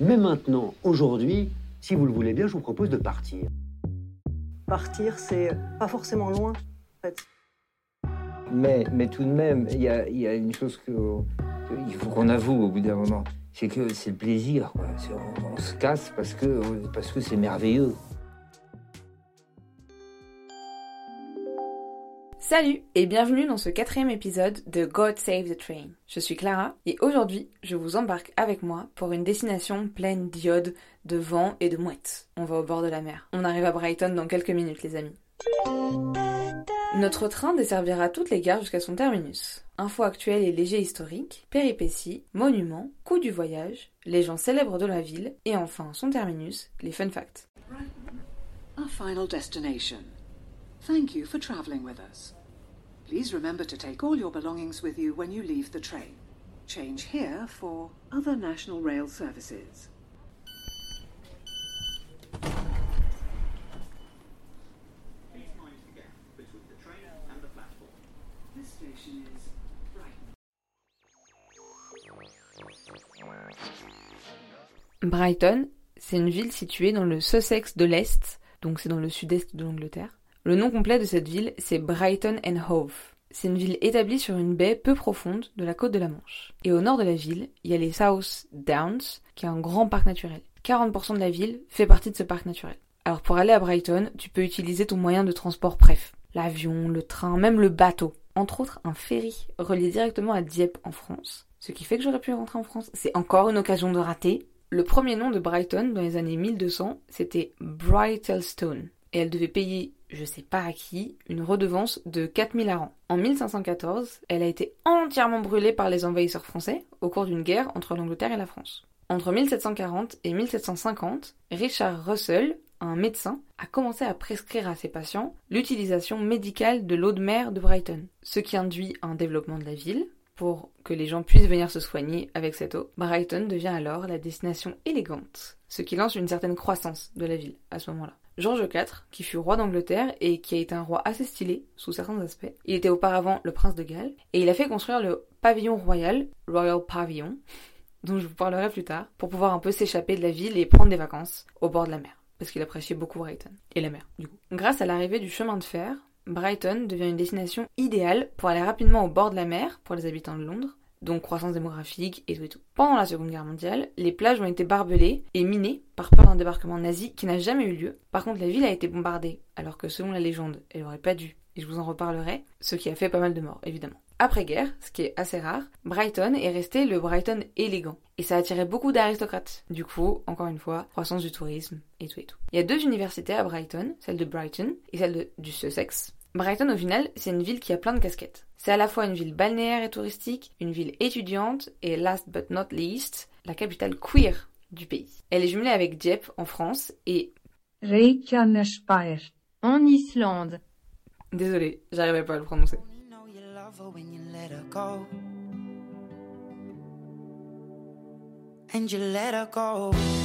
Mais maintenant, aujourd'hui, si vous le voulez bien, je vous propose de partir. Partir, c'est pas forcément loin, en fait. Mais, mais tout de même, il y a, y a, une chose que, il faut qu'on avoue au bout d'un moment, c'est que c'est le plaisir. Quoi. On, on, se casse parce que parce que c'est merveilleux. Salut et bienvenue dans ce quatrième épisode de God Save the Train. Je suis Clara et aujourd'hui je vous embarque avec moi pour une destination pleine d'iode, de vent et de mouettes. On va au bord de la mer. On arrive à Brighton dans quelques minutes les amis. Notre train desservira toutes les gares jusqu'à son terminus. Infos actuelles et légers historiques, péripéties, monuments, coûts du voyage, les gens célèbres de la ville et enfin son terminus, les fun facts. Our final destination. Thank you for traveling with us. Please remember to take all your belongings with you when you leave the train. Change here for other National Rail services. This station is Brighton. Brighton, c'est une ville située dans le Sussex de l'Est, donc c'est dans le sud-est de l'Angleterre. Le nom complet de cette ville, c'est Brighton and Hove. C'est une ville établie sur une baie peu profonde de la côte de la Manche. Et au nord de la ville, il y a les South Downs, qui est un grand parc naturel. 40% de la ville fait partie de ce parc naturel. Alors pour aller à Brighton, tu peux utiliser ton moyen de transport préf. L'avion, le train, même le bateau. Entre autres, un ferry relié directement à Dieppe en France. Ce qui fait que j'aurais pu rentrer en France. C'est encore une occasion de rater. Le premier nom de Brighton dans les années 1200, c'était Brighthelstone. Et elle devait payer, je sais pas à qui, une redevance de 4000 arans. En 1514, elle a été entièrement brûlée par les envahisseurs français au cours d'une guerre entre l'Angleterre et la France. Entre 1740 et 1750, Richard Russell, un médecin, a commencé à prescrire à ses patients l'utilisation médicale de l'eau de mer de Brighton, ce qui induit un développement de la ville. Pour que les gens puissent venir se soigner avec cette eau, Brighton devient alors la destination élégante, ce qui lance une certaine croissance de la ville à ce moment-là. George IV, qui fut roi d'Angleterre et qui a été un roi assez stylé sous certains aspects. Il était auparavant le prince de Galles et il a fait construire le pavillon royal, Royal Pavilion, dont je vous parlerai plus tard, pour pouvoir un peu s'échapper de la ville et prendre des vacances au bord de la mer, parce qu'il appréciait beaucoup Brighton et la mer du coup. Grâce à l'arrivée du chemin de fer, Brighton devient une destination idéale pour aller rapidement au bord de la mer pour les habitants de Londres donc croissance démographique et tout et tout. Pendant la Seconde Guerre mondiale, les plages ont été barbelées et minées par peur d'un débarquement nazi qui n'a jamais eu lieu. Par contre, la ville a été bombardée, alors que selon la légende, elle aurait pas dû, et je vous en reparlerai, ce qui a fait pas mal de morts, évidemment. Après-guerre, ce qui est assez rare, Brighton est resté le Brighton élégant. Et ça a attiré beaucoup d'aristocrates. Du coup, encore une fois, croissance du tourisme et tout et tout. Il y a deux universités à Brighton, celle de Brighton et celle du Sussex. Brighton, au final, c'est une ville qui a plein de casquettes. C'est à la fois une ville balnéaire et touristique, une ville étudiante et, last but not least, la capitale queer du pays. Elle est jumelée avec Dieppe en France et Reykjanesbær en Islande. Désolée, j'arrivais pas à le prononcer. And you let her go.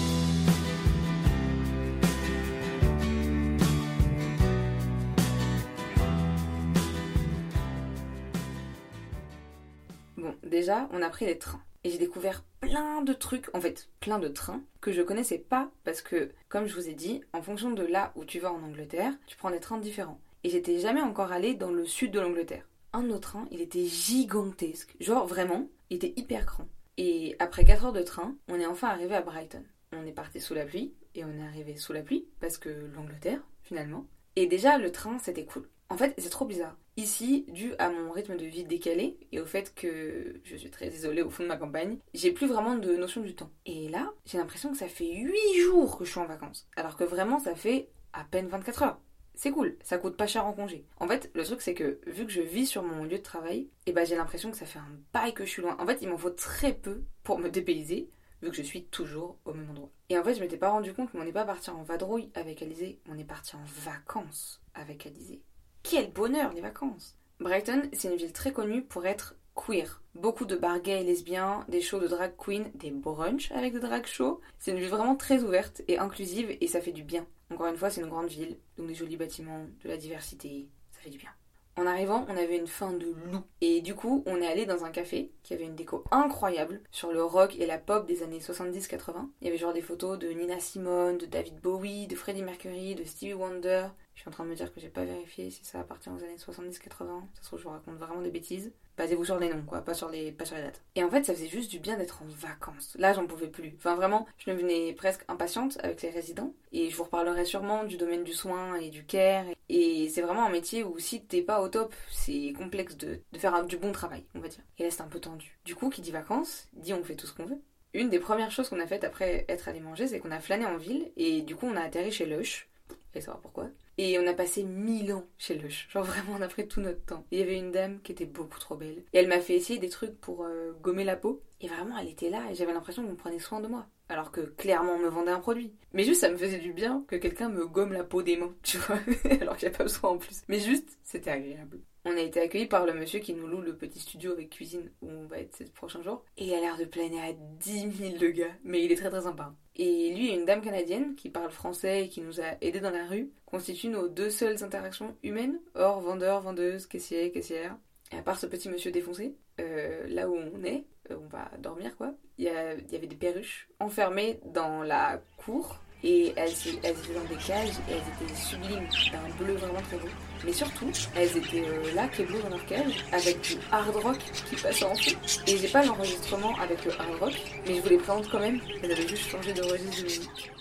Déjà, on a pris les trains. Et j'ai découvert plein de trucs, en fait, plein de trains que je connaissais pas parce que, comme je vous ai dit, en fonction de là où tu vas en Angleterre, tu prends des trains différents. Et j'étais jamais encore allée dans le sud de l'Angleterre. Un nos trains, il était gigantesque. Genre, vraiment, il était hyper grand. Et après 4 heures de train, on est enfin arrivé à Brighton. On est parti sous la pluie, et on est arrivé sous la pluie, parce que l'Angleterre, finalement. Et déjà, le train, c'était cool. En fait, c'est trop bizarre. Ici, dû à mon rythme de vie décalé et au fait que je suis très isolée au fond de ma campagne, j'ai plus vraiment de notion du temps. Et là, j'ai l'impression que ça fait 8 jours que je suis en vacances. Alors que vraiment, ça fait à peine 24 heures. C'est cool, ça coûte pas cher en congé. En fait, le truc c'est que vu que je vis sur mon lieu de travail, et ben j'ai l'impression que ça fait un bail que je suis loin. En fait, il m'en faut très peu pour me dépayser, vu que je suis toujours au même endroit. Et en fait, je m'étais pas rendu compte, mais on n'est pas parti en vadrouille avec Alizé, on est parti en vacances avec Alizé. Quel bonheur les vacances Brighton, c'est une ville très connue pour être queer. Beaucoup de bars gays et lesbiens, des shows de drag queen, des brunchs avec des drag shows. C'est une ville vraiment très ouverte et inclusive et ça fait du bien. Encore une fois, c'est une grande ville, donc des jolis bâtiments, de la diversité, ça fait du bien. En arrivant, on avait une faim de loup. Et du coup, on est allé dans un café qui avait une déco incroyable sur le rock et la pop des années 70-80. Il y avait genre des photos de Nina Simone, de David Bowie, de Freddie Mercury, de Stevie Wonder. Je suis en train de me dire que j'ai pas vérifié si ça appartient aux années 70-80. Ça se trouve, je vous raconte vraiment des bêtises. Basez-vous sur les noms, quoi, pas sur les, pas sur dates. Et en fait, ça faisait juste du bien d'être en vacances. Là, j'en pouvais plus. Enfin, vraiment, je devenais presque impatiente avec les résidents. Et je vous reparlerai sûrement du domaine du soin et du care. Et c'est vraiment un métier où si t'es pas au top, c'est complexe de, faire du bon travail, on va dire. Et là, c'est un peu tendu. Du coup, qui dit vacances, dit on fait tout ce qu'on veut. Une des premières choses qu'on a faites après être allé manger, c'est qu'on a flâné en ville et du coup, on a atterri chez Lush. Et savoir pourquoi. Et on a passé mille ans chez Lush. Genre vraiment, on a pris tout notre temps. Il y avait une dame qui était beaucoup trop belle. Et elle m'a fait essayer des trucs pour euh, gommer la peau. Et vraiment, elle était là et j'avais l'impression qu'on prenait soin de moi. Alors que clairement, on me vendait un produit. Mais juste, ça me faisait du bien que quelqu'un me gomme la peau des mains, tu vois. Alors qu'il n'y a pas besoin en plus. Mais juste, c'était agréable. On a été accueillis par le monsieur qui nous loue le petit studio avec cuisine où on va être ces prochains jours. Et il a l'air de planer à 10 000 le gars. Mais il est très très sympa. Et lui et une dame canadienne qui parle français et qui nous a aidés dans la rue constituent nos deux seules interactions humaines, hors vendeur, vendeuse, caissier, caissière. Et à part ce petit monsieur défoncé, euh, là où on est, euh, on va dormir quoi, il y, a- il y avait des perruches enfermées dans la cour et elles, étaient dans des cages et elles étaient sublimes, d'un bleu vraiment très beau. Mais surtout, elles étaient euh, là, bleu dans leur cage, avec du hard rock qui passait en fond. Et j'ai pas l'enregistrement avec le hard rock, mais je vous les présente quand même. Elles avaient juste changé de registre de musique.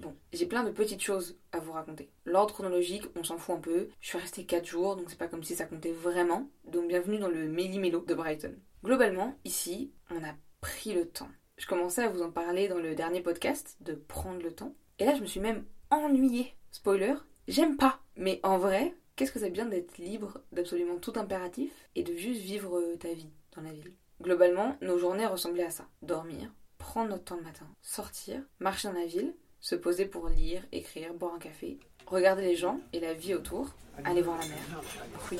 Bon, j'ai plein de petites choses à vous raconter. L'ordre chronologique, on s'en fout un peu. Je suis restée 4 jours, donc c'est pas comme si ça comptait vraiment. Donc bienvenue dans le méli-mélo de Brighton. Globalement, ici, on a pris le temps. Je commençais à vous en parler dans le dernier podcast, de prendre le temps. Et là, je me suis même ennuyée. Spoiler, j'aime pas. Mais en vrai, qu'est-ce que c'est bien d'être libre d'absolument tout impératif et de juste vivre euh, ta vie dans la ville? Globalement, nos journées ressemblaient à ça. Dormir, prendre notre temps le matin, sortir, marcher dans la ville, se poser pour lire, écrire, boire un café, regarder les gens et la vie autour, aller voir la mer. Oui.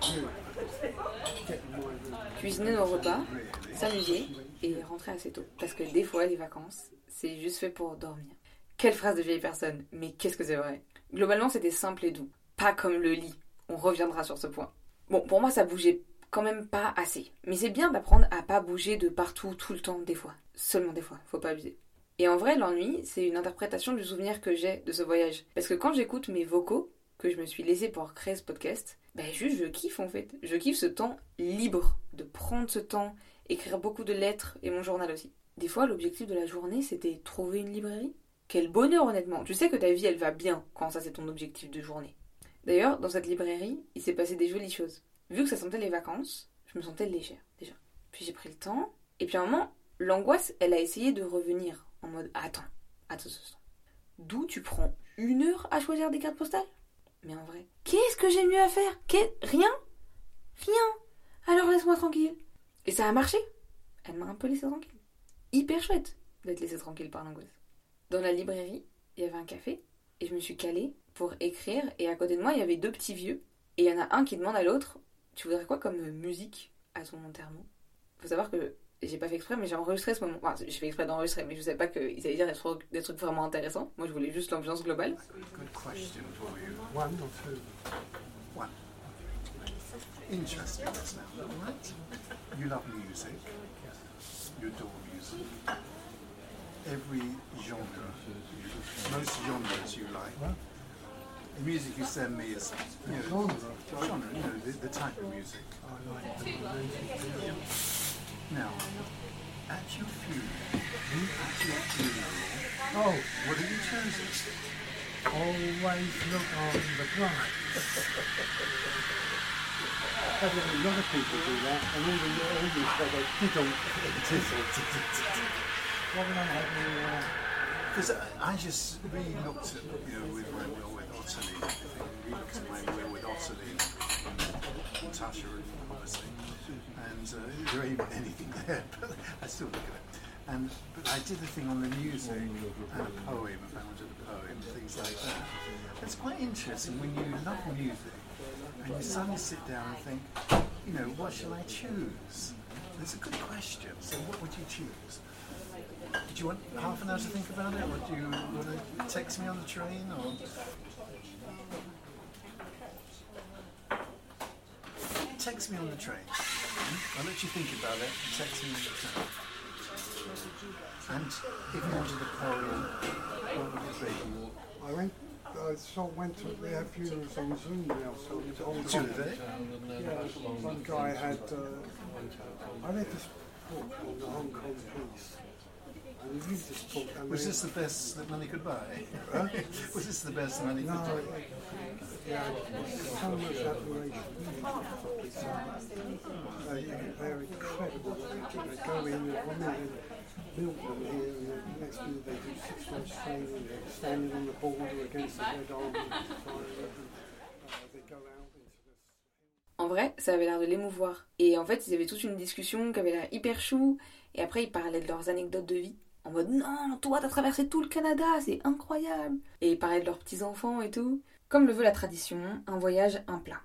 Two. Cuisiner nos repas, s'amuser et rentrer assez tôt. Parce que des fois, les vacances, c'est juste fait pour dormir. Quelle phrase de vieille personne, mais qu'est-ce que c'est vrai? Globalement, c'était simple et doux. Pas comme le lit. On reviendra sur ce point. Bon, pour moi, ça bougeait quand même pas assez. Mais c'est bien d'apprendre à pas bouger de partout tout le temps, des fois. Seulement des fois, faut pas abuser. Et en vrai, l'ennui, c'est une interprétation du souvenir que j'ai de ce voyage. Parce que quand j'écoute mes vocaux, que je me suis laissé pour créer ce podcast, ben juste je kiffe en fait. Je kiffe ce temps libre, de prendre ce temps, écrire beaucoup de lettres et mon journal aussi. Des fois, l'objectif de la journée, c'était trouver une librairie. Quel bonheur honnêtement. Tu sais que ta vie, elle va bien quand ça c'est ton objectif de journée. D'ailleurs, dans cette librairie, il s'est passé des jolies choses. Vu que ça sentait les vacances, je me sentais légère déjà. Puis j'ai pris le temps, et puis à un moment, l'angoisse, elle a essayé de revenir en mode attends, attends, attends. D'où tu prends une heure à choisir des cartes postales? Mais en vrai, qu'est-ce que j'ai mieux à faire? Rien? Rien Alors laisse-moi tranquille. Et ça a marché. Elle m'a un peu laissé tranquille. Hyper chouette d'être laissée tranquille par l'angoisse. Dans la librairie, il y avait un café, et je me suis calée pour écrire, et à côté de moi, il y avait deux petits vieux, et il y en a un qui demande à l'autre Tu voudrais quoi comme musique à ton enterrement? Faut savoir que j'ai pas fait exprès, mais j'ai enregistré ce moment. Enfin, j'ai fait exprès d'enregistrer, mais je savais pas qu'ils allaient dire des trucs, des trucs vraiment intéressants. Moi, je voulais juste l'ambiance globale. Good question for you. One or two? One. Interesting, isn't it? You love music. You adore music. Every genre, most genres you like. The music you send me is you know, genre, you know, the, the type of music. I like. Now, at your funeral, at your funeral, Oh, what have you chosen? always look on the bright. I think a lot of people do that, and all the all these they go tiddle, tiddle, tiddle, tiddle. What will I have you, uh, Because I, just really looked at, you know, with my will with Ottilie we looked at my will with Ottilie and Tasha and obviously, and uh, there ain't anything there, but I still look at it. And but I did a thing on the music and a poem, if I wanted a poem, things like that. It's quite interesting when you love music and you suddenly sit down and think, you know, what shall I choose? It's a good question. So what would you choose? Did you want half an hour to think about it, or do you want to text me on the train, or? Text me on the train. I'll let you think about it. Text me on the train. And if you wanted a poem, what would it be? I went, I of went to, have funerals on Zoom now, so it's Hong Do Kong. they? Yeah, one guy had, uh, I read this book on the Hong Kong police. Was this the best that money could buy? Was this the best money could buy? yeah, so much admiration. Uh, incredible. They go in, the women in Milton here, and the next minute they do six months training, they're standing on the border against the Red Army, En vrai, ça avait l'air de l'émouvoir. Et en fait, ils avaient toute une discussion qui avait l'air hyper chou. Et après, ils parlaient de leurs anecdotes de vie. En mode, non, toi, t'as traversé tout le Canada, c'est incroyable. Et parlaient de leurs petits-enfants et tout. Comme le veut la tradition, un voyage, un plat.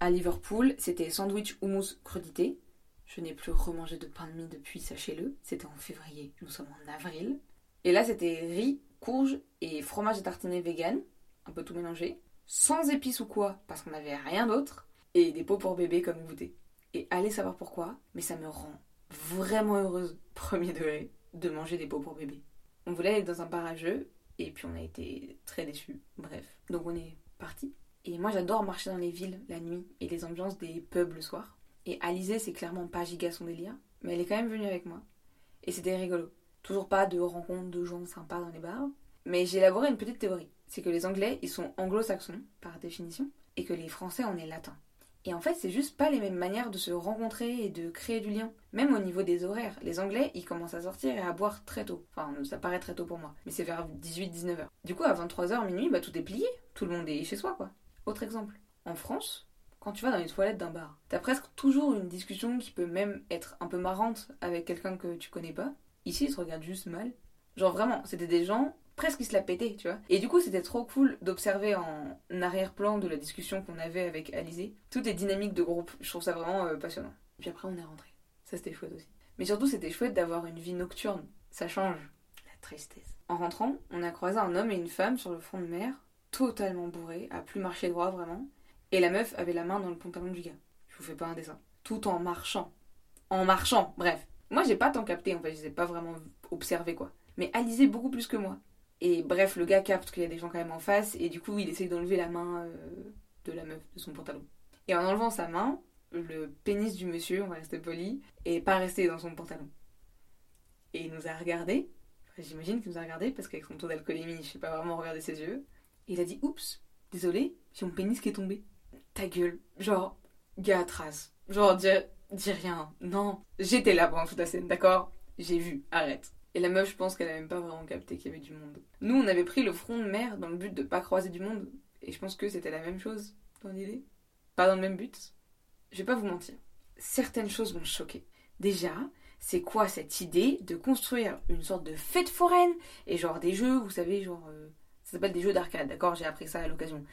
À Liverpool, c'était sandwich houmous crudité. Je n'ai plus remangé de pain de mie depuis, sachez-le. C'était en février, nous sommes en avril. Et là, c'était riz, courge et fromage tartiné vegan, un peu tout mélangé. Sans épices ou quoi, parce qu'on n'avait rien d'autre et des pots pour bébé comme goûter. Et allez savoir pourquoi, mais ça me rend vraiment heureuse, premier degré, de manger des pots pour bébé. On voulait aller dans un jeux, et puis on a été très déçus. Bref, donc on est parti. Et moi j'adore marcher dans les villes la nuit et les ambiances des pubs le soir. Et Alizé, c'est clairement pas giga son délire, mais elle est quand même venue avec moi. Et c'était rigolo. Toujours pas de rencontres de gens sympas dans les bars. Mais j'ai élaboré une petite théorie. C'est que les Anglais, ils sont anglo-saxons, par définition, et que les Français, on est latins. Et en fait, c'est juste pas les mêmes manières de se rencontrer et de créer du lien. Même au niveau des horaires. Les Anglais, ils commencent à sortir et à boire très tôt. Enfin, ça paraît très tôt pour moi. Mais c'est vers 18-19 h Du coup, à 23h, minuit, bah tout est plié. Tout le monde est chez soi, quoi. Autre exemple. En France, quand tu vas dans les toilettes d'un bar, t'as presque toujours une discussion qui peut même être un peu marrante avec quelqu'un que tu connais pas. Ici, ils te regardent juste mal. Genre vraiment, c'était des gens presque ils se la pétaient, tu vois. Et du coup, c'était trop cool d'observer en arrière-plan de la discussion qu'on avait avec Alizé toutes les dynamiques de groupe. Je trouve ça vraiment euh, passionnant. Puis après, on est rentré. Ça, c'était chouette aussi. Mais surtout, c'était chouette d'avoir une vie nocturne. Ça change la tristesse. En rentrant, on a croisé un homme et une femme sur le front de mer, totalement bourrés, à plus marcher droit vraiment. Et la meuf avait la main dans le pantalon du gars. Je vous fais pas un dessin. Tout en marchant. En marchant, bref. Moi, j'ai pas tant capté, en fait, je les ai pas vraiment observé, quoi. Mais Alizé beaucoup plus que moi. Et bref, le gars capte qu'il y a des gens quand même en face, et du coup, il essaye d'enlever la main euh, de la meuf, de son pantalon. Et en enlevant sa main, le pénis du monsieur, on va rester poli, est pas resté dans son pantalon. Et il nous a regardé, j'imagine qu'il nous a regardé, parce qu'avec son taux d'alcoolémie, je sais pas vraiment regarder ses yeux. Et il a dit Oups, désolé, j'ai mon pénis qui est tombé. Ta gueule, genre, gars trace. Genre, dis rien. Non, j'étais là pendant toute la scène, d'accord? J'ai vu, arrête. Et la meuf, je pense qu'elle a même pas vraiment capté qu'il y avait du monde. Nous, on avait pris le front de mer dans le but de pas croiser du monde. Et je pense que c'était la même chose dans l'idée. Pas dans le même but. Je vais pas vous mentir. Certaines choses m'ont choqué. Déjà, c'est quoi cette idée de construire une sorte de fête foraine et genre des jeux, vous savez, genre. euh, ça s'appelle des jeux d'arcade, d'accord J'ai appris ça à l'occasion.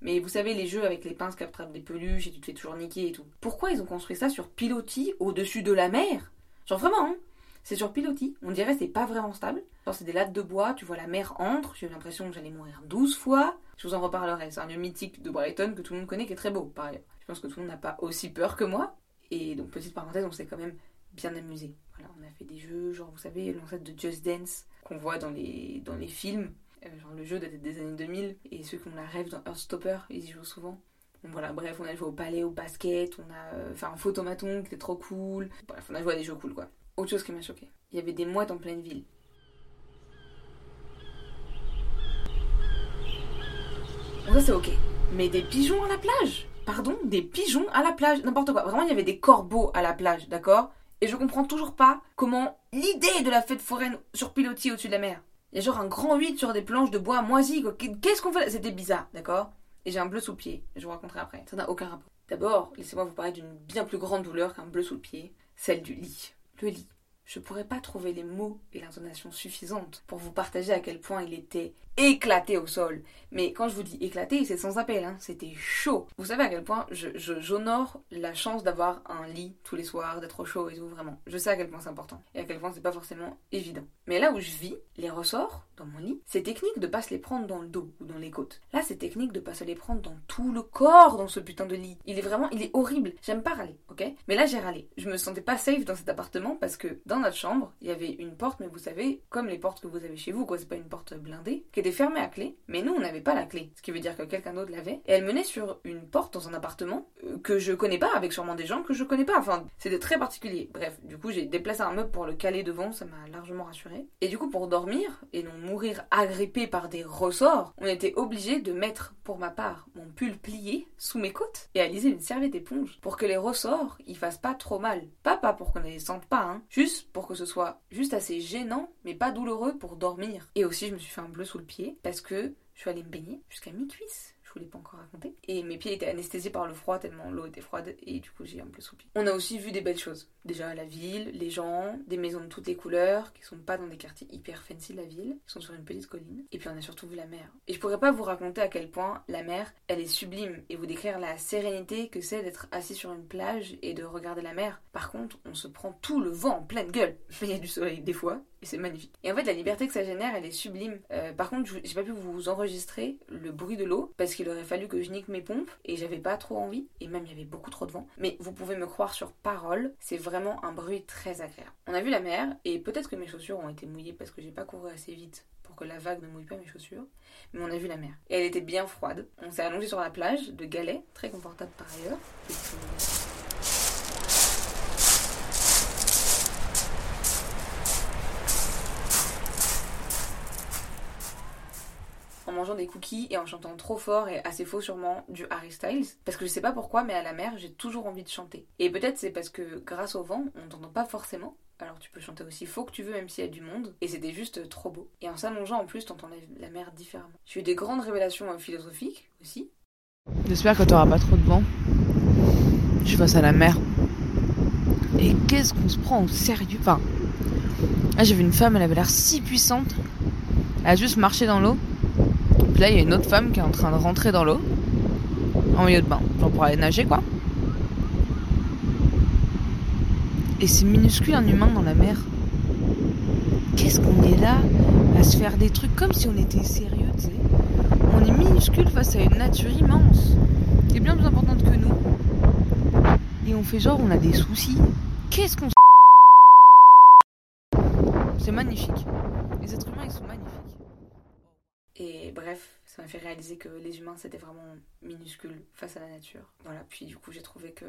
Mais vous savez, les jeux avec les pinces qui des peluches et tu te fais toujours niquer et tout. Pourquoi ils ont construit ça sur pilotis au-dessus de la mer? Genre vraiment, hein c'est sur pilotis. On dirait c'est pas vraiment stable. Genre c'est des lattes de bois, tu vois la mer entre. J'ai eu l'impression que j'allais mourir 12 fois. Je vous en reparlerai. C'est un lieu mythique de Brighton que tout le monde connaît qui est très beau par ailleurs. Je pense que tout le monde n'a pas aussi peur que moi. Et donc petite parenthèse, on s'est quand même bien amusé. Voilà, on a fait des jeux, genre vous savez, l'ancêtre de Just Dance qu'on voit dans les, dans les films. Euh, genre le jeu date des années 2000. Et ceux qui ont la rêve dans Hearthstopper, ils y jouent souvent. Donc voilà, bref, on a joué au palais, au basket, on a euh, fait un photomaton qui était trop cool. Bref, on a joué à des jeux cool quoi. Autre chose qui m'a choqué, il y avait des mouettes en pleine ville. Ça c'est ok. Mais des pigeons à la plage? Pardon? Des pigeons à la plage? N'importe quoi. Vraiment, il y avait des corbeaux à la plage, d'accord? Et je comprends toujours pas comment l'idée de la fête foraine sur pilotis au-dessus de la mer. Il y a genre un grand 8 sur des planches de bois moisies. Qu'est-ce qu'on fait C'était bizarre, d'accord? Et j'ai un bleu sous le pied. Je vous raconterai après. Ça n'a aucun rapport. D'abord, laissez-moi vous parler d'une bien plus grande douleur qu'un bleu sous le pied. Celle du lit. Le lit. Je pourrais pas trouver les mots et l'intonation suffisantes pour vous partager à quel point il était éclaté au sol. Mais quand je vous dis éclaté, c'est sans appel, hein. c'était chaud. Vous savez à quel point je, je- j'honore la chance d'avoir un lit tous les soirs, d'être au chaud et tout, vraiment. Je sais à quel point c'est important et à quel point c'est pas forcément évident. Mais là où je vis, les ressorts dans mon lit, c'est technique de pas se les prendre dans le dos ou dans les côtes. Là, c'est technique de pas se les prendre dans tout le corps dans ce putain de lit. Il est vraiment, il est horrible. J'aime pas râler, ok? Mais là, j'ai râlé. Je me sentais pas safe dans cet appartement parce que dans notre chambre, il y avait une porte, mais vous savez, comme les portes que vous avez chez vous, quoi, c'est pas une porte blindée, qui était fermée à clé, mais nous, on n'avait pas la clé. Ce qui veut dire que quelqu'un d'autre l'avait. Et elle menait sur une porte dans un appartement euh, que je connais pas, avec sûrement des gens que je connais pas. Enfin, c'était très particulier. Bref, du coup, j'ai déplacé un meuble pour le caler devant, ça m'a largement rassuré. Et du coup, pour dormir et non mourir agrippé par des ressorts, on était obligé de mettre, pour ma part, mon pull plié sous mes côtes et aliser une serviette éponge pour que les ressorts ils fassent pas trop mal. Pas pas pour qu'on ne les sente pas, hein. Juste pour que ce soit juste assez gênant, mais pas douloureux pour dormir. Et aussi, je me suis fait un bleu sous le pied parce que je suis allée me baigner jusqu'à mi-cuisse. Je vous l'ai pas encore raconté. Et mes pieds étaient anesthésiés par le froid tellement l'eau était froide et du coup j'ai un peu pied. On a aussi vu des belles choses. Déjà la ville, les gens, des maisons de toutes les couleurs qui sont pas dans des quartiers hyper fancy de la ville, qui sont sur une petite colline. Et puis on a surtout vu la mer. Et je pourrais pas vous raconter à quel point la mer, elle est sublime et vous décrire la sérénité que c'est d'être assis sur une plage et de regarder la mer. Par contre, on se prend tout le vent en pleine gueule. Mais il y a du soleil des fois et c'est magnifique. Et en fait, la liberté que ça génère, elle est sublime. Euh, par contre, j'ai pas pu vous enregistrer le bruit de l'eau parce qu'il aurait fallu que je nique mes pompes et j'avais pas trop envie. Et même, il y avait beaucoup trop de vent. Mais vous pouvez me croire sur parole, c'est vraiment un bruit très agréable. On a vu la mer et peut-être que mes chaussures ont été mouillées parce que j'ai pas couru assez vite pour que la vague ne mouille pas mes chaussures. Mais on a vu la mer. Et elle était bien froide. On s'est allongé sur la plage de galets, très confortable par ailleurs. Des cookies et en chantant trop fort et assez faux sûrement du Harry Styles. Parce que je sais pas pourquoi, mais à la mer, j'ai toujours envie de chanter. Et peut-être c'est parce que grâce au vent, on t'entend pas forcément. Alors tu peux chanter aussi faux que tu veux, même s'il y a du monde. Et c'était juste trop beau. Et en s'allongeant en plus, t'entends la, mer différemment. J'ai eu des grandes révélations euh, philosophiques aussi. J'espère que t'auras pas trop de vent. Je suis face à la mer. Et qu'est-ce qu'on se prend au sérieux? Enfin, j'ai vu une femme, elle avait l'air si puissante. Elle a juste marché dans l'eau. Là, il y a une autre femme qui est en train de rentrer dans l'eau. En milieu de bain. Genre pour aller nager, quoi. Et c'est minuscule un humain dans la mer. Qu'est-ce qu'on est là à se faire des trucs comme si on était sérieux, tu sais? On est minuscule face à une nature immense, qui est bien plus importante que nous. Et on fait genre on a des soucis. Qu'est-ce qu'on C'est magnifique. Les êtres humains ils sont magnifiques. Bref, ça m'a fait réaliser que les humains c'était vraiment minuscule face à la nature. Voilà, puis du coup j'ai trouvé que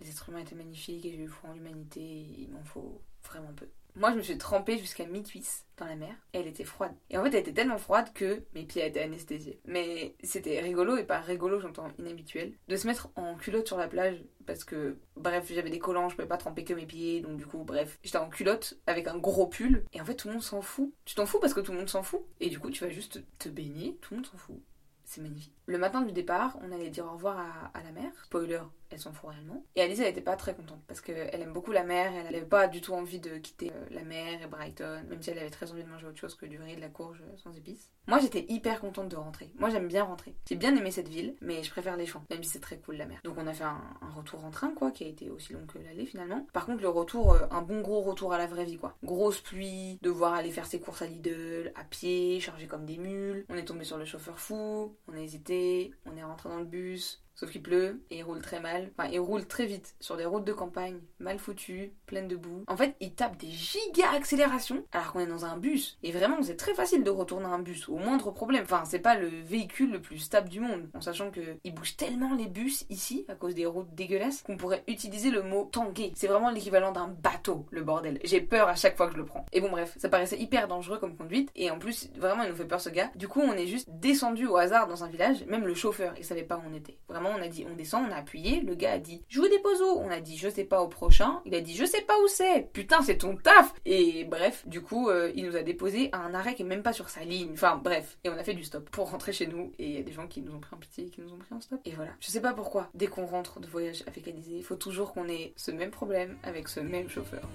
les êtres humains étaient magnifiques et j'ai eu foi en l'humanité il m'en faut vraiment peu. Moi je me suis trempée jusqu'à mi-cuisse dans la mer et elle était froide. Et en fait elle était tellement froide que mes pieds étaient anesthésiés. Mais c'était rigolo et pas rigolo, j'entends inhabituel, de se mettre en culotte sur la plage parce que bref j'avais des collants, je pouvais pas tremper que mes pieds donc du coup bref j'étais en culotte avec un gros pull et en fait tout le monde s'en fout. Tu t'en fous parce que tout le monde s'en fout et du coup tu vas juste te baigner, tout le monde s'en fout. C'est magnifique. Le matin du départ, on allait dire au revoir à, à la mer. Spoiler, elle s'en fout réellement. Et Alice, elle était pas très contente parce qu'elle aime beaucoup la mer. Elle avait pas du tout envie de quitter euh, la mer et Brighton, même si elle avait très envie de manger autre chose que du riz de la courge sans épices. Moi, j'étais hyper contente de rentrer. Moi, j'aime bien rentrer. J'ai bien aimé cette ville, mais je préfère les champs, même si c'est très cool la mer. Donc, on a fait un, un retour en train, quoi, qui a été aussi long que l'aller finalement. Par contre, le retour, euh, un bon gros retour à la vraie vie, quoi. Grosse pluie, devoir aller faire ses courses à Lidl, à pied, chargé comme des mules. On est tombé sur le chauffeur fou, on a hésité, on est rentré dans le bus. Sauf qu'il pleut et il roule très mal. Enfin, il roule très vite sur des routes de campagne mal foutues, pleines de boue. En fait, il tape des giga accélérations alors qu'on est dans un bus. Et vraiment, c'est très facile de retourner un bus au moindre problème. Enfin, c'est pas le véhicule le plus stable du monde. En sachant que il bouge tellement les bus ici à cause des routes dégueulasses qu'on pourrait utiliser le mot tanguer. C'est vraiment l'équivalent d'un bateau, le bordel. J'ai peur à chaque fois que je le prends. Et bon, bref, ça paraissait hyper dangereux comme conduite. Et en plus, vraiment, il nous fait peur ce gars. Du coup, on est juste descendu au hasard dans un village. Même le chauffeur, il savait pas où on était. Vraiment, on a dit on descend, on a appuyé, le gars a dit je vous dépose où? On a dit je sais pas au prochain, il a dit je sais pas où c'est, putain c'est ton taf. Et bref, du coup euh, il nous a déposé un arrêt qui est même pas sur sa ligne, enfin bref, et on a fait du stop pour rentrer chez nous, et il y a des gens qui nous ont pris en pitié, qui nous ont pris en stop, et voilà. Je sais pas pourquoi, dès qu'on rentre de voyage avec il faut toujours qu'on ait ce même problème avec ce même chauffeur.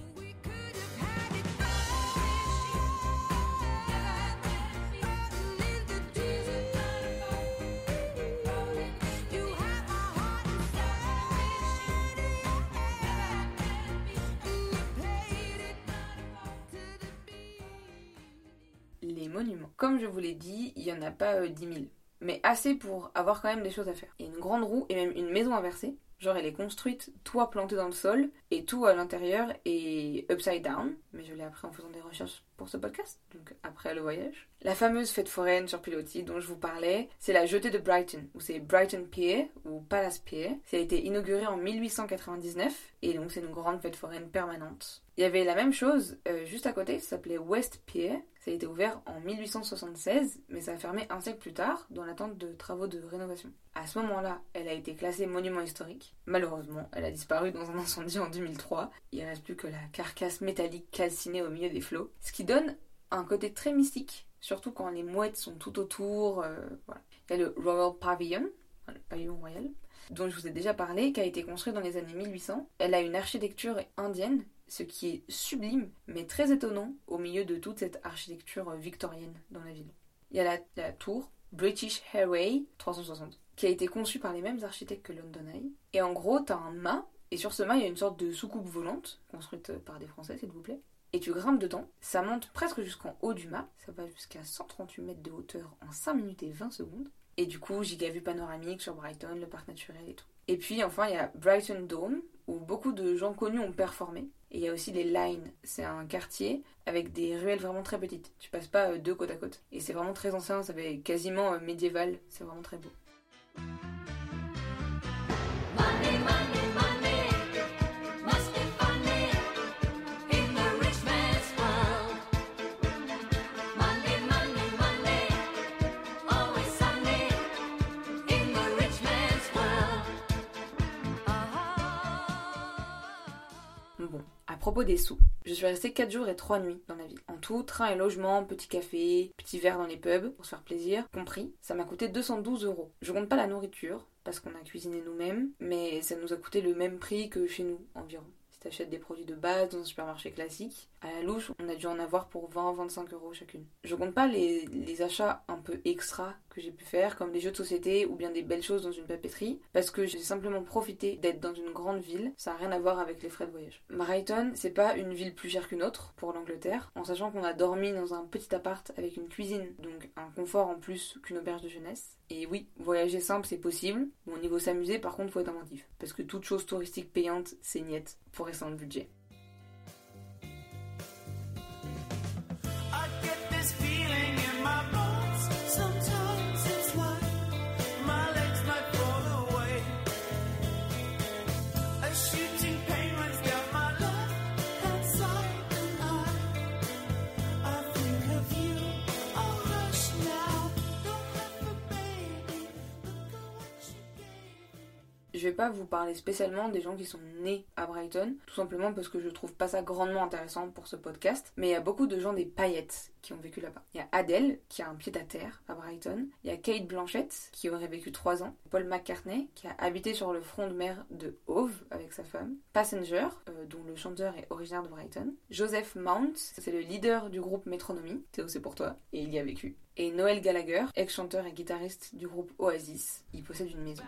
Monuments. Comme je vous l'ai dit, il n'y en a pas euh, 10 000, mais assez pour avoir quand même des choses à faire. Il y a une grande roue et même une maison inversée. Genre, elle est construite, toit planté dans le sol, et tout à l'intérieur est upside down. Mais je l'ai appris en faisant des recherches pour ce podcast, donc après le voyage. La fameuse fête foraine sur pilotis dont je vous parlais, c'est la jetée de Brighton, ou c'est Brighton Pier, ou Palace Pier. Ça a été inauguré en 1899, et donc c'est une grande fête foraine permanente. Il y avait la même chose euh, juste à côté, ça s'appelait West Pier. Ça a été ouvert en 1876, mais ça a fermé un siècle plus tard, dans l'attente de travaux de rénovation. À ce moment-là, elle a été classée monument historique. Malheureusement, elle a disparu dans un incendie en 2003. Il reste plus que la carcasse métallique calcinée au milieu des flots, ce qui donne un côté très mystique, surtout quand les mouettes sont tout autour. euh. Il y a le Royal Pavilion, pavillon royal, dont je vous ai déjà parlé, qui a été construit dans les années 1800. Elle a une architecture indienne, ce qui est sublime, mais très étonnant au milieu de toute cette architecture victorienne dans la ville. Il y a la, tour British Airway 360, qui a été conçue par les mêmes architectes que London Eye. Et en gros, t'as un mât, et sur ce mât, il y a une sorte de soucoupe volante, construite par des Français, s'il vous plaît. Et tu grimpes dedans, ça monte presque jusqu'en haut du mât, ça va jusqu'à 138 mètres de hauteur en 5 minutes et 20 secondes. Et du coup, giga vue panoramique sur Brighton, le parc naturel et tout. Et puis enfin, il y a Brighton Dome, où beaucoup de gens connus ont performé. Et il y a aussi les Lines. C'est un quartier avec des ruelles vraiment très petites. Tu passes pas euh, deux côte à côte. Et c'est vraiment très ancien, ça fait quasiment euh, médiéval. C'est vraiment très beau. Propos des sous, je suis restée 4 jours et 3 nuits dans la ville. En tout, train et logement, petit café, petit verre dans les pubs, pour se faire plaisir, compris, ça m'a coûté 212 euros. Je compte pas la nourriture, parce qu'on a cuisiné nous-mêmes, mais ça nous a coûté le même prix que chez nous, environ. Si t'achètes des produits de base dans un supermarché classique, à la louche, on a dû en avoir pour 20-25 euros chacune. Je compte pas les, les achats un peu extra que j'ai pu faire, comme des jeux de société ou bien des belles choses dans une papeterie, parce que j'ai simplement profité d'être dans une grande ville, ça n'a rien à voir avec les frais de voyage. Brighton, c'est pas une ville plus chère qu'une autre pour l'Angleterre, en sachant qu'on a dormi dans un petit appart avec une cuisine, donc un confort en plus qu'une auberge de jeunesse. Et oui, voyager simple c'est possible, mais au niveau s'amuser par contre faut être inventif, parce que toute chose touristique payante c'est niette pour rester dans le budget. Vais pas vous parler spécialement des gens qui sont nés à Brighton, tout simplement parce que je trouve pas ça grandement intéressant pour ce podcast, mais il y a beaucoup de gens des paillettes qui ont vécu là-bas. Il y a Adèle, qui a un pied à terre à Brighton, il y a Kate Blanchett, qui aurait vécu 3 ans, Paul McCartney, qui a habité sur le front de mer de Hove avec sa femme, Passenger, euh, dont le chanteur est originaire de Brighton, Joseph Mount, c'est le leader du groupe Métronomie, Théo c'est pour toi, et il y a vécu, et Noel Gallagher, ex-chanteur et guitariste du groupe Oasis, il possède une maison.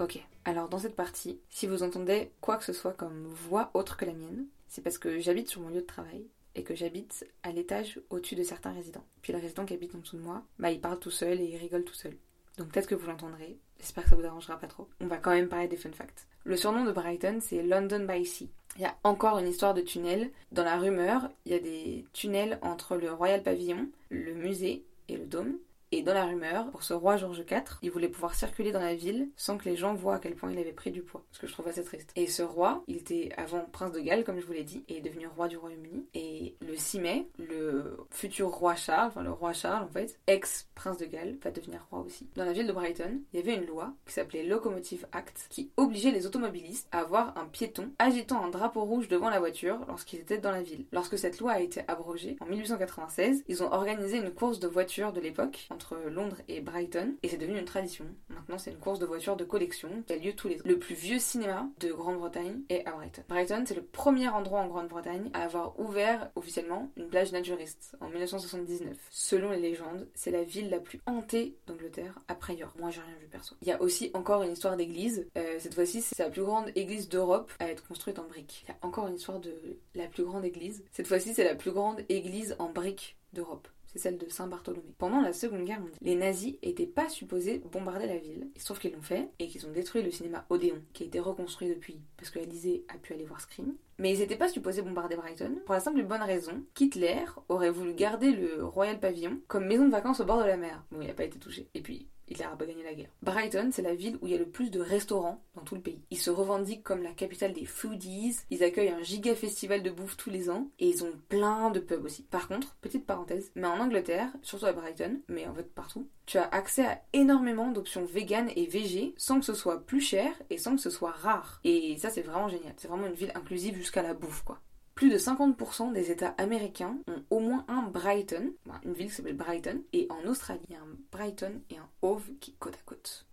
Ok, alors dans cette partie, si vous entendez quoi que ce soit comme voix autre que la mienne, c'est parce que j'habite sur mon lieu de travail et que j'habite à l'étage au-dessus de certains résidents. Puis le résident qui habite en dessous de moi, bah il parle tout seul et il rigole tout seul. Donc peut-être que vous l'entendrez, j'espère que ça vous arrangera pas trop. On va quand même parler des fun facts. Le surnom de Brighton, c'est London by Sea. Il y a encore une histoire de tunnel. Dans la rumeur, il y a des tunnels entre le Royal Pavilion, le musée et le dôme. Et dans la rumeur, pour ce roi George IV, il voulait pouvoir circuler dans la ville sans que les gens voient à quel point il avait pris du poids. Ce que je trouve assez triste. Et ce roi, il était avant prince de Galles, comme je vous l'ai dit, et est devenu roi du Royaume-Uni. Et le 6 mai, le futur roi Charles, enfin le roi Charles en fait, ex-prince de Galles, va devenir roi aussi. Dans la ville de Brighton, il y avait une loi qui s'appelait Locomotive Act, qui obligeait les automobilistes à avoir un piéton agitant un drapeau rouge devant la voiture lorsqu'ils étaient dans la ville. Lorsque cette loi a été abrogée, en 1896, ils ont organisé une course de voitures de l'époque Londres et Brighton et c'est devenu une tradition. Maintenant, c'est une course de voitures de collection qui a lieu tous les ans. Le plus vieux cinéma de Grande-Bretagne est à Brighton. Brighton, c'est le premier endroit en Grande-Bretagne à avoir ouvert officiellement une plage naturiste en 1979. Selon les légendes, c'est la ville la plus hantée d'Angleterre après York. Moi, j'ai rien vu perso. Il y a aussi encore une histoire d'église. Euh, cette fois-ci, c'est la plus grande église d'Europe à être construite en briques. Il y a encore une histoire de la plus grande église. Cette fois-ci, c'est la plus grande église en briques d'Europe. C'est celle de Saint-Bartholomé. Pendant la Seconde Guerre mondiale, les nazis étaient pas supposés bombarder la ville. Sauf qu'ils l'ont fait et qu'ils ont détruit le cinéma Odéon, qui a été reconstruit depuis, parce que Alizé a pu aller voir Scream. Mais ils n'étaient pas supposés bombarder Brighton, pour la simple et bonne raison qu'Hitler aurait voulu garder le Royal Pavillon comme maison de vacances au bord de la mer. Bon, il n'a pas été touché. Et puis, Hitler a gagné la guerre. Brighton, c'est la ville où il y a le plus de restaurants dans tout le pays. Ils se revendiquent comme la capitale des foodies, ils accueillent un giga festival de bouffe tous les ans, et ils ont plein de pubs aussi. Par contre, petite parenthèse, mais en Angleterre, surtout à Brighton, mais en fait partout, tu as accès à énormément d'options véganes et végé sans que ce soit plus cher et sans que ce soit rare. Et ça, c'est vraiment génial. C'est vraiment une ville inclusive jusqu'à la bouffe, quoi. Plus de 50% des États américains ont au moins un Brighton, une ville qui s'appelle Brighton, et en Australie, il y a un Brighton et un Hove qui côte à côte.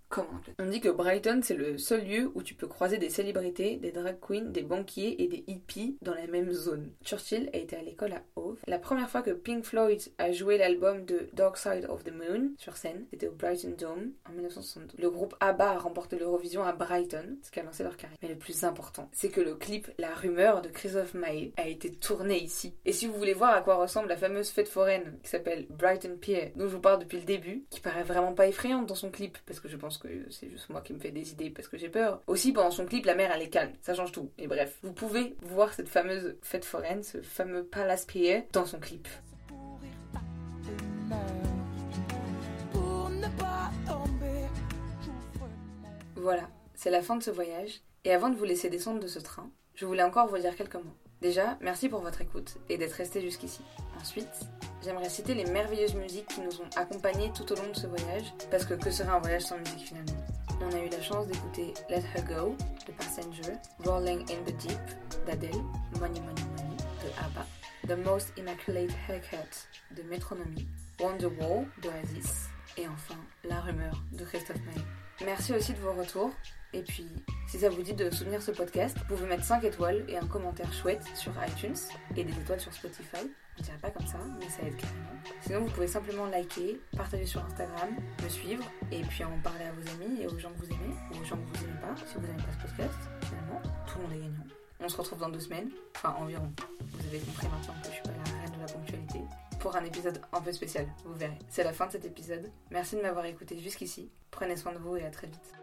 On dit que Brighton, c'est le seul lieu où tu peux croiser des célébrités, des drag queens, des banquiers et des hippies dans la même zone. Churchill a été à l'école à Hove. La première fois que Pink Floyd a joué l'album de Dark Side of the Moon sur scène, c'était au Brighton Dome en 1962. Le groupe ABBA a remporté l'Eurovision à Brighton, ce qui a lancé leur carrière. Mais le plus important, c'est que le clip La rumeur de Christophe Maé a été tourné ici. Et si vous voulez voir à quoi ressemble la fameuse fête foraine qui s'appelle Brighton Pier, dont je vous parle depuis le début, qui paraît vraiment pas effrayante dans son clip, parce que je pense que c'est juste moi qui me fais des idées parce que j'ai peur. Aussi, pendant son clip, la mer elle est calme, ça change tout. Et bref, vous pouvez voir cette fameuse fête foraine, ce fameux Palace Pier, dans son clip. Voilà, c'est la fin de ce voyage. Et avant de vous laisser descendre de ce train, je voulais encore vous dire quelques mots. Déjà, merci pour votre écoute et d'être resté jusqu'ici. Ensuite, j'aimerais citer les merveilleuses musiques qui nous ont accompagnés tout au long de ce voyage, parce que que serait un voyage sans musique finalement On a eu la chance d'écouter Let Her Go de Passenger, Rolling in the Deep d'Adele, Money Money Money de ABBA, The Most Immaculate Haircut de Metronomy, Wonderwall d'Oasis, et enfin La Rumeur de Christophe Maé. Merci aussi de vos retours. Et puis, si ça vous dit de soutenir ce podcast, vous pouvez mettre 5 étoiles et un commentaire chouette sur iTunes et des étoiles sur Spotify. Je dirais pas comme ça, mais ça aide carrément. Sinon, vous pouvez simplement liker, partager sur Instagram, me suivre et puis en parler à vos amis et aux gens que vous aimez ou aux gens que vous aimez pas. Si vous n'aimez pas ce podcast, finalement, tout le monde est gagnant. On se retrouve dans deux semaines, enfin environ. Vous avez compris maintenant que je suis pas de ponctualité pour un épisode un peu spécial, vous verrez. C'est la fin de cet épisode. Merci de m'avoir écouté jusqu'ici. Prenez soin de vous et à très vite.